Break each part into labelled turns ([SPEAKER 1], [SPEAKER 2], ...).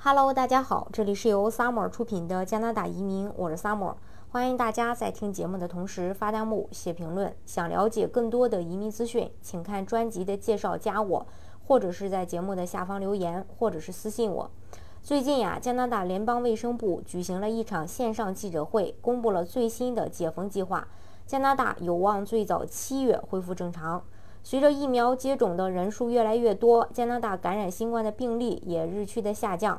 [SPEAKER 1] Hello，大家好，这里是由 Summer 出品的加拿大移民，我是 Summer，欢迎大家在听节目的同时发弹幕、写评论。想了解更多的移民资讯，请看专辑的介绍，加我，或者是在节目的下方留言，或者是私信我。最近呀，加拿大联邦卫生部举行了一场线上记者会，公布了最新的解封计划。加拿大有望最早七月恢复正常。随着疫苗接种的人数越来越多，加拿大感染新冠的病例也日趋的下降。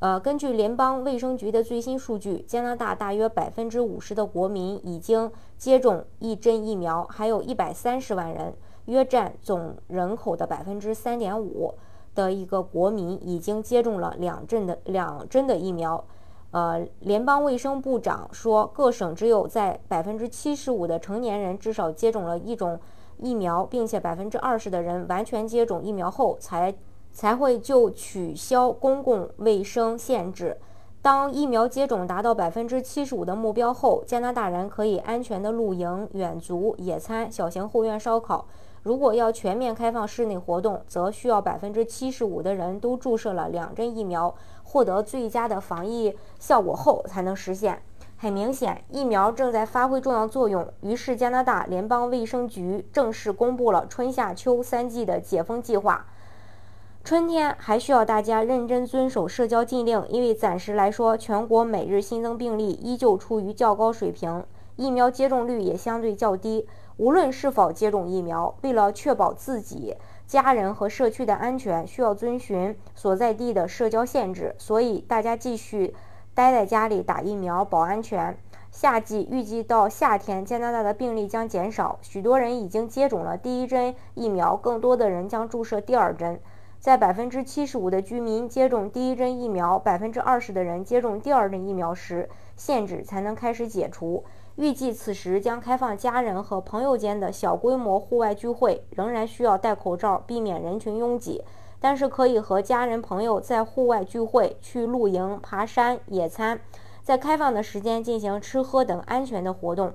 [SPEAKER 1] 呃，根据联邦卫生局的最新数据，加拿大大约百分之五十的国民已经接种一针疫苗，还有一百三十万人，约占总人口的百分之三点五的一个国民已经接种了两针的两针的疫苗。呃，联邦卫生部长说，各省只有在百分之七十五的成年人至少接种了一种。疫苗，并且百分之二十的人完全接种疫苗后，才才会就取消公共卫生限制。当疫苗接种达到百分之七十五的目标后，加拿大人可以安全的露营、远足、野餐、小型后院烧烤。如果要全面开放室内活动，则需要百分之七十五的人都注射了两针疫苗，获得最佳的防疫效果后才能实现。很明显，疫苗正在发挥重要作用。于是，加拿大联邦卫生局正式公布了春夏秋三季的解封计划。春天还需要大家认真遵守社交禁令，因为暂时来说，全国每日新增病例依旧处于较高水平，疫苗接种率也相对较低。无论是否接种疫苗，为了确保自己、家人和社区的安全，需要遵循所在地的社交限制。所以，大家继续。待在家里打疫苗保安全。夏季预计到夏天，加拿大的病例将减少。许多人已经接种了第一针疫苗，更多的人将注射第二针。在百分之七十五的居民接种第一针疫苗，百分之二十的人接种第二针疫苗时，限制才能开始解除。预计此时将开放家人和朋友间的小规模户外聚会，仍然需要戴口罩，避免人群拥挤。但是可以和家人朋友在户外聚会、去露营、爬山、野餐，在开放的时间进行吃喝等安全的活动。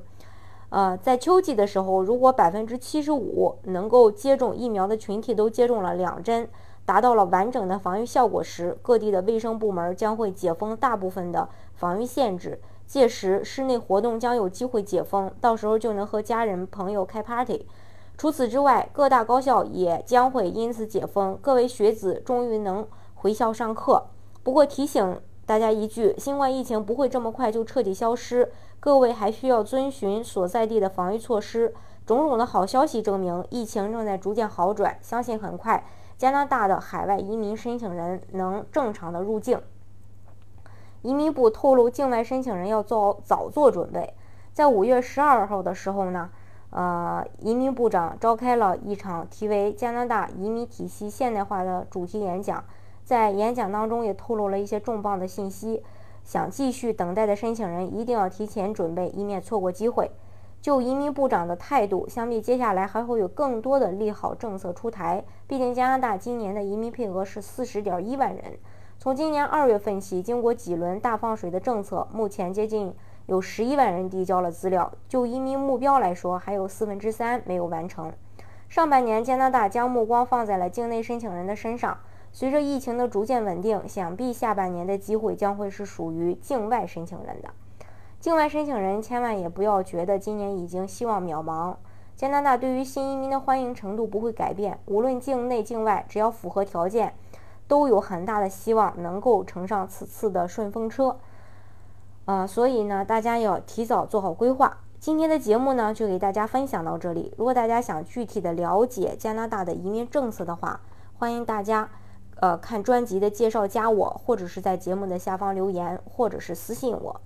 [SPEAKER 1] 呃，在秋季的时候，如果百分之七十五能够接种疫苗的群体都接种了两针，达到了完整的防御效果时，各地的卫生部门将会解封大部分的防御限制。届时，室内活动将有机会解封，到时候就能和家人朋友开 party。除此之外，各大高校也将会因此解封，各位学子终于能回校上课。不过提醒大家一句，新冠疫情不会这么快就彻底消失，各位还需要遵循所在地的防御措施。种种的好消息证明，疫情正在逐渐好转，相信很快加拿大的海外移民申请人能正常的入境。移民部透露，境外申请人要做早做准备，在五月十二号的时候呢。呃，移民部长召开了一场题为“加拿大移民体系现代化”的主题演讲，在演讲当中也透露了一些重磅的信息。想继续等待的申请人一定要提前准备，以免错过机会。就移民部长的态度，相比接下来还会有更多的利好政策出台。毕竟加拿大今年的移民配额是四十点一万人，从今年二月份起，经过几轮大放水的政策，目前接近。有十一万人递交了资料，就移民目标来说，还有四分之三没有完成。上半年，加拿大将目光放在了境内申请人的身上。随着疫情的逐渐稳定，想必下半年的机会将会是属于境外申请人的。境外申请人千万也不要觉得今年已经希望渺茫。加拿大对于新移民的欢迎程度不会改变，无论境内境外，只要符合条件，都有很大的希望能够乘上此次的顺风车。啊，所以呢，大家要提早做好规划。今天的节目呢，就给大家分享到这里。如果大家想具体的了解加拿大的移民政策的话，欢迎大家，呃，看专辑的介绍，加我，或者是在节目的下方留言，或者是私信我。